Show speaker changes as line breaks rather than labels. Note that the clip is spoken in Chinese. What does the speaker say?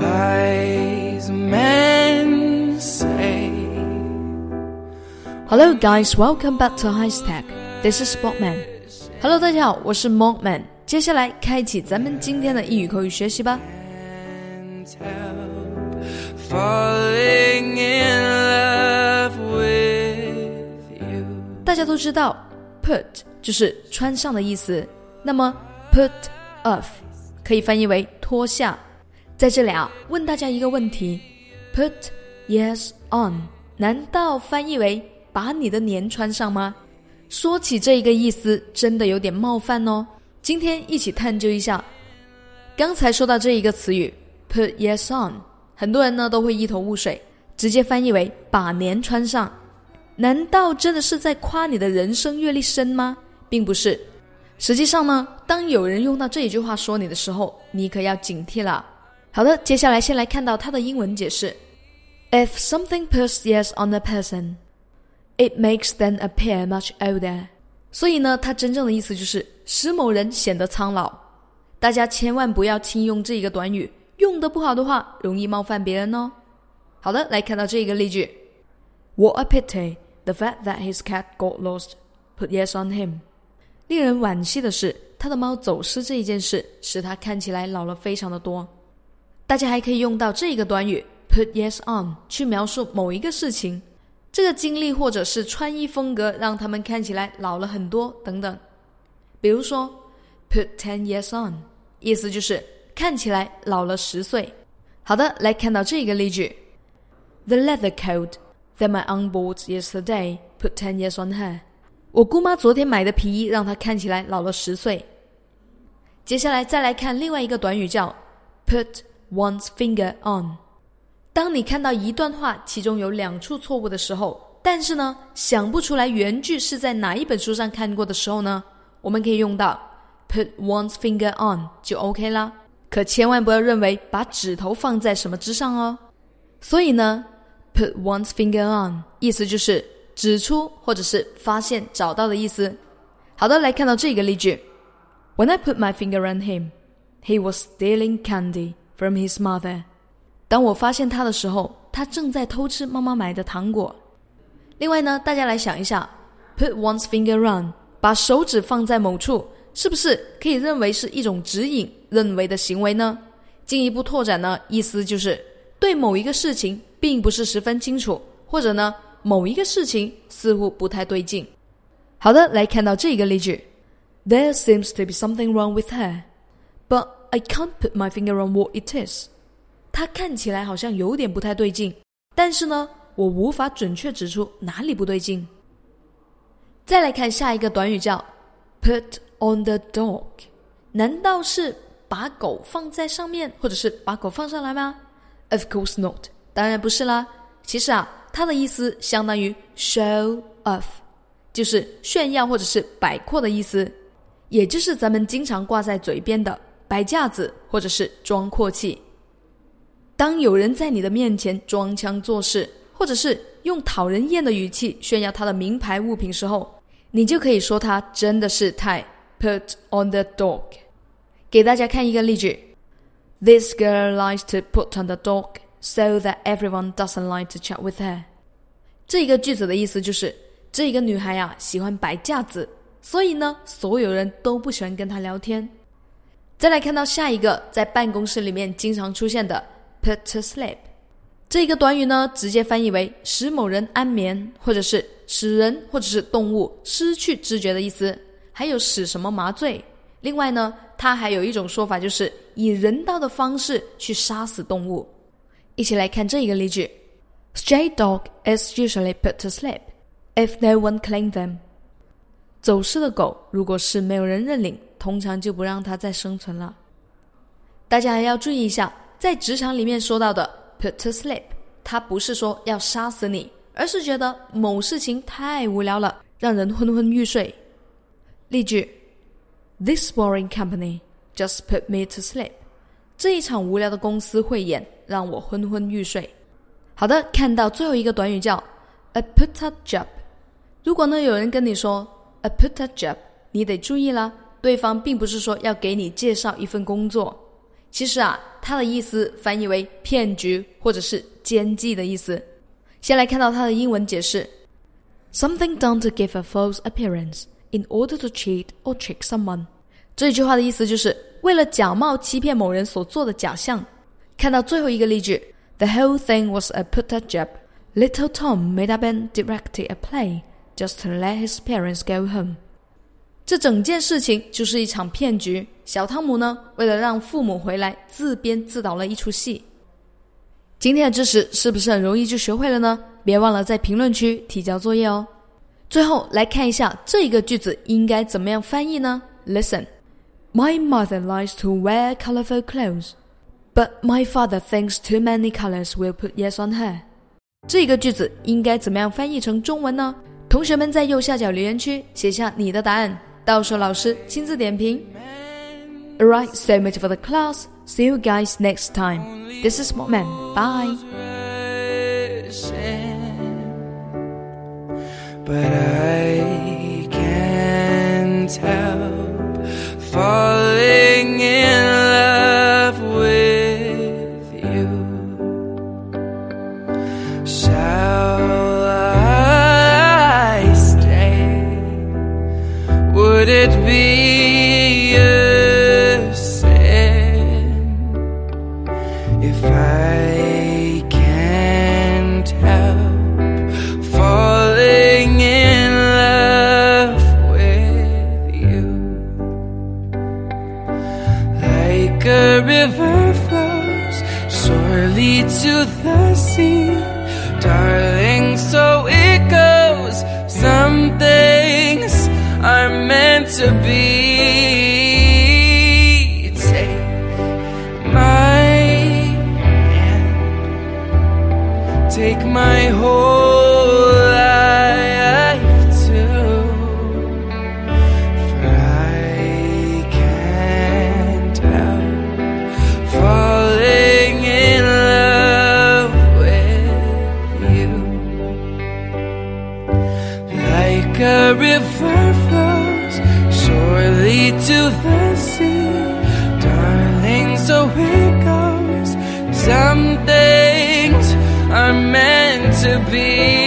wise men say.
Hello, guys. Welcome back to High Tech. This is Sportman. Hello，大家好，我是 Monkman。接下来开启咱们今天的英语口语学习吧。
Can't help falling in love with you.
大家都知道，put 就是穿上的意思，那么 put off 可以翻译为脱下。 在这里啊，问大家一个问题：put yes on，难道翻译为把你的年穿上吗？说起这一个意思，真的有点冒犯哦。今天一起探究一下。刚才说到这一个词语 put yes on，很多人呢都会一头雾水，直接翻译为把年穿上。难道真的是在夸你的人生阅历深吗？并不是。实际上呢，当有人用到这一句话说你的时候，你可要警惕了。好的，接下来先来看到它的英文解释：If something puts yes on a person, it makes them appear much older。所以呢，它真正的意思就是使某人显得苍老。大家千万不要轻用这一个短语，用的不好的话，容易冒犯别人哦。好的，来看到这一个例句：What a pity the fact that his cat got lost put yes on him。令人惋惜的是，他的猫走失这一件事使他看起来老了非常的多。大家还可以用到这个短语 put yes on 去描述某一个事情，这个经历或者是穿衣风格让他们看起来老了很多等等。比如说 put ten years on，意思就是看起来老了十岁。好的，来看到这个例句：The leather coat that my aunt bought yesterday put ten years on her。我姑妈昨天买的皮衣让她看起来老了十岁。接下来再来看另外一个短语叫 put one's finger on。当你看到一段话其中有两处错误的时候，但是呢想不出来原句是在哪一本书上看过的时候呢，我们可以用到 put one's finger on 就 OK 啦。可千万不要认为把指头放在什么之上哦。所以呢，put one's finger on 意思就是指出或者是发现、找到的意思。好的，来看到这个例句：When I put my finger on him, he was stealing candy from his mother. 当我发现他的时候，他正在偷吃妈妈买的糖果。另外呢，大家来想一下，put one's finger on，把手指放在某处，是不是可以认为是一种指引、认为的行为呢？进一步拓展呢，意思就是对某一个事情并不是十分清楚，或者呢，某一个事情似乎不太对劲。好的，来看到这个例句：There seems to be something wrong with her, I can't put my finger on what it is. 它看起来好像有点不太对劲，但是呢，我无法准确指出哪里不对劲。再来看下一个短语叫 put on the dog，难道是把狗放在上面，或者是把狗放上来吗？Of course not，当然不是啦。其实啊，它的意思相当于 show off，就是炫耀或者是摆阔的意思，也就是咱们经常挂在嘴边的摆架子或者是装阔气。当有人在你的面前装腔作势，或者是用讨人厌的语气炫耀他的名牌物品时候，你就可以说他真的是太 put on the dog。给大家看一个例句：This girl likes to put on the dog so that everyone doesn't like to chat with her。这个句子的意思就是，这个女孩呀、喜欢摆架子，所以呢，所有人都不喜欢跟她聊天。再来看到下一个，在办公室里面经常出现的 put to sleep。这个短语呢，直接翻译为使某人安眠，或者是使人或者是动物失去知觉的意思，还有使什么麻醉。另外呢，它还有一种说法，就是以人道的方式去杀死动物。一起来看这一个例句：Stray dog is usually put to sleep if no one claim them。走失的狗，如果是没有人认领，通常就不让它再生存了。大家还要注意一下，在职场里面说到的 put to sleep，它不是说要杀死你，而是觉得某事情太无聊了，让人昏昏欲睡。例句：This boring company just put me to sleep。这一场无聊的公司汇演让我昏昏欲睡。好的，看到最后一个短语叫 a put up job。如果呢有人跟你说 a put up job，你得注意啦，对方并不是说要给你介绍一份工作， 其实啊，它的意思翻译为骗局或者是奸计的意思。先来看到它的英文解释：something done to give a false appearance in order to cheat or trick someone。这句话的意思就是为了假冒欺骗某人所做的假象。看到最后一个例句：The whole thing was a put-up job. Little Tom made up and directed a play just let his parents go home. 这整件事情就是一场骗局。小汤姆呢，为了让父母回来，自编自导了一出戏。今天的知识是不是很容易就学会了呢？别忘了在评论区提交作业哦。最后来看一下这一个句子应该怎么样翻译呢？Listen, my mother likes to wear colorful clothes, but my father thinks too many colors will put yes on her. 这个句子应该怎么样翻译成中文呢？同学们在右下角留言区写下你的答案。到时候老师亲自点评。Alright, so much for the class. See you guys next time. This is Momen. Bye.
But I a river flows surely to the sea, darling. So it goes. Some things are meant to be. Take my hand, take my whole Some things are meant to be.